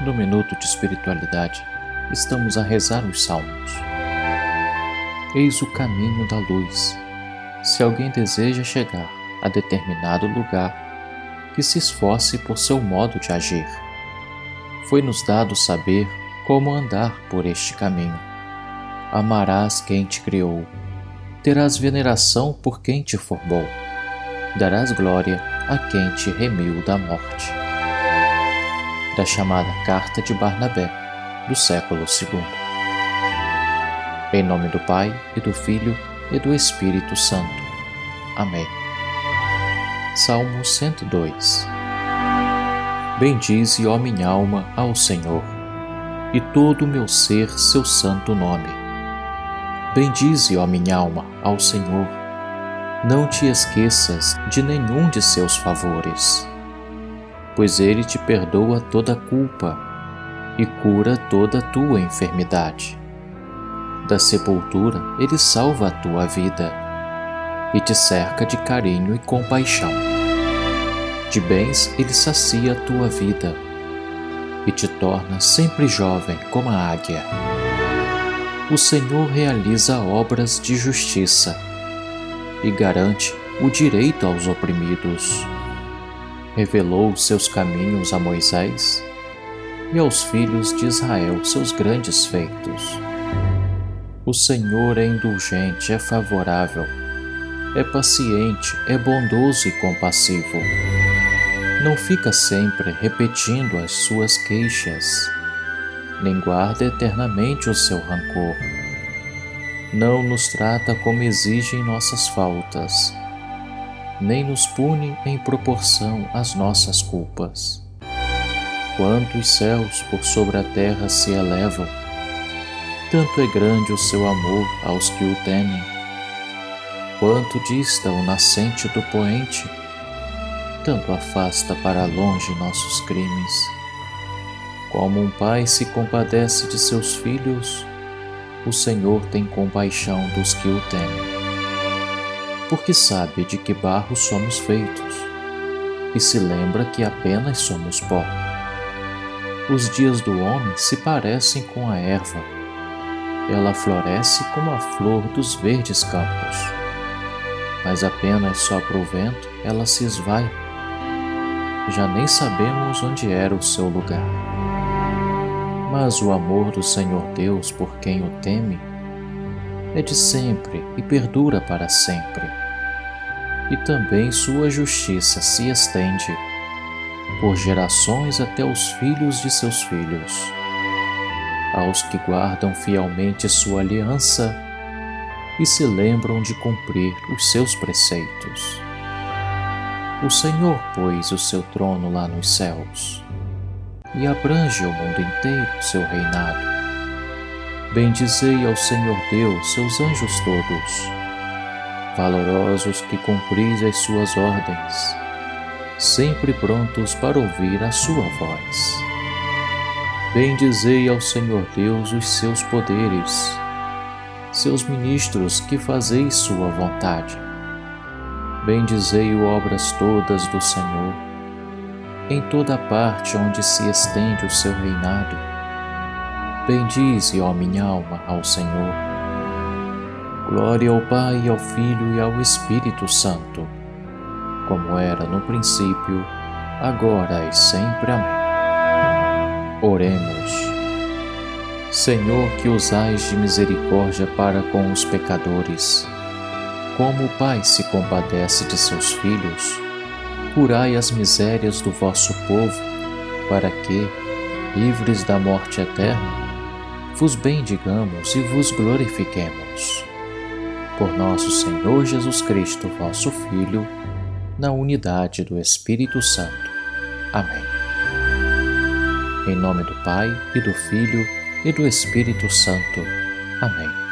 No minuto de espiritualidade, estamos a rezar os salmos. Eis o caminho da luz. Se alguém deseja chegar a determinado lugar, que se esforce por seu modo de agir. Foi-nos dado saber como andar por este caminho. Amarás quem te criou, terás veneração por quem te formou, darás glória a quem te remiu da morte da chamada Carta de Barnabé, do século II. Em nome do Pai, e do Filho, e do Espírito Santo. Amém. Salmo 102 Bendize, ó minha alma, ao Senhor, e todo o meu ser seu santo nome. Bendize, ó minha alma, ao Senhor. Não te esqueças de nenhum de seus favores pois ele te perdoa toda culpa e cura toda tua enfermidade. Da sepultura ele salva a tua vida e te cerca de carinho e compaixão. De bens ele sacia a tua vida e te torna sempre jovem como a águia. O Senhor realiza obras de justiça e garante o direito aos oprimidos revelou seus caminhos a Moisés e aos filhos de Israel seus grandes feitos. O Senhor é indulgente, é favorável, é paciente, é bondoso e compassivo. Não fica sempre repetindo as suas queixas, nem guarda eternamente o seu rancor. Não nos trata como exigem nossas faltas nem nos pune em proporção às nossas culpas. Quanto os céus por sobre a terra se elevam, tanto é grande o seu amor aos que o temem. Quanto dista o nascente do poente, tanto afasta para longe nossos crimes. Como um pai se compadece de seus filhos, o Senhor tem compaixão dos que o temem porque sabe de que barro somos feitos e se lembra que apenas somos pó. Os dias do homem se parecem com a erva, ela floresce como a flor dos verdes campos, mas apenas sopra o vento, ela se esvai. Já nem sabemos onde era o seu lugar. Mas o amor do Senhor Deus por quem o teme é de sempre e perdura para sempre. E também sua justiça se estende por gerações até os filhos de seus filhos, aos que guardam fielmente sua aliança e se lembram de cumprir os seus preceitos. O Senhor pôs o seu trono lá nos céus e abrange o mundo inteiro seu reinado Bendizei ao Senhor Deus, seus anjos todos, valorosos que cumpris as suas ordens, sempre prontos para ouvir a sua voz. Bendizei ao Senhor Deus os seus poderes, seus ministros que fazeis sua vontade. Bendizei obras todas do Senhor, em toda parte onde se estende o seu reinado Bendize, ó minha alma, ao Senhor. Glória ao Pai, ao Filho e ao Espírito Santo, como era no princípio, agora e sempre. Amém. Oremos. Senhor, que usais de misericórdia para com os pecadores, como o Pai se compadece de seus filhos, curai as misérias do vosso povo, para que, livres da morte eterna, vos bendigamos e vos glorifiquemos. Por nosso Senhor Jesus Cristo, vosso Filho, na unidade do Espírito Santo. Amém. Em nome do Pai, e do Filho, e do Espírito Santo. Amém.